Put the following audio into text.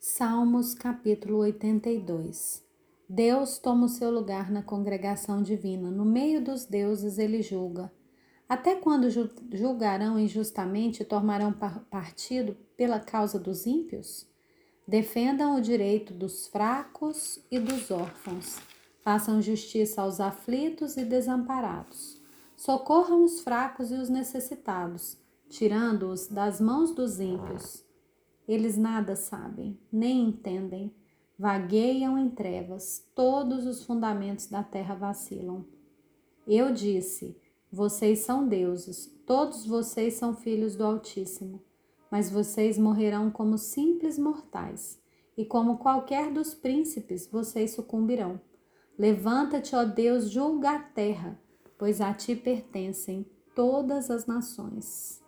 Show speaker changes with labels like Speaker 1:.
Speaker 1: Salmos capítulo 82 Deus toma o seu lugar na congregação divina, no meio dos deuses ele julga. Até quando julgarão injustamente e tomarão partido pela causa dos ímpios? Defendam o direito dos fracos e dos órfãos. Façam justiça aos aflitos e desamparados. Socorram os fracos e os necessitados, tirando-os das mãos dos ímpios. Eles nada sabem, nem entendem. Vagueiam em trevas, todos os fundamentos da terra vacilam. Eu disse: Vocês são deuses, todos vocês são filhos do Altíssimo, mas vocês morrerão como simples mortais, e como qualquer dos príncipes, vocês sucumbirão. Levanta-te, ó Deus, julga a terra, pois a ti pertencem todas as nações.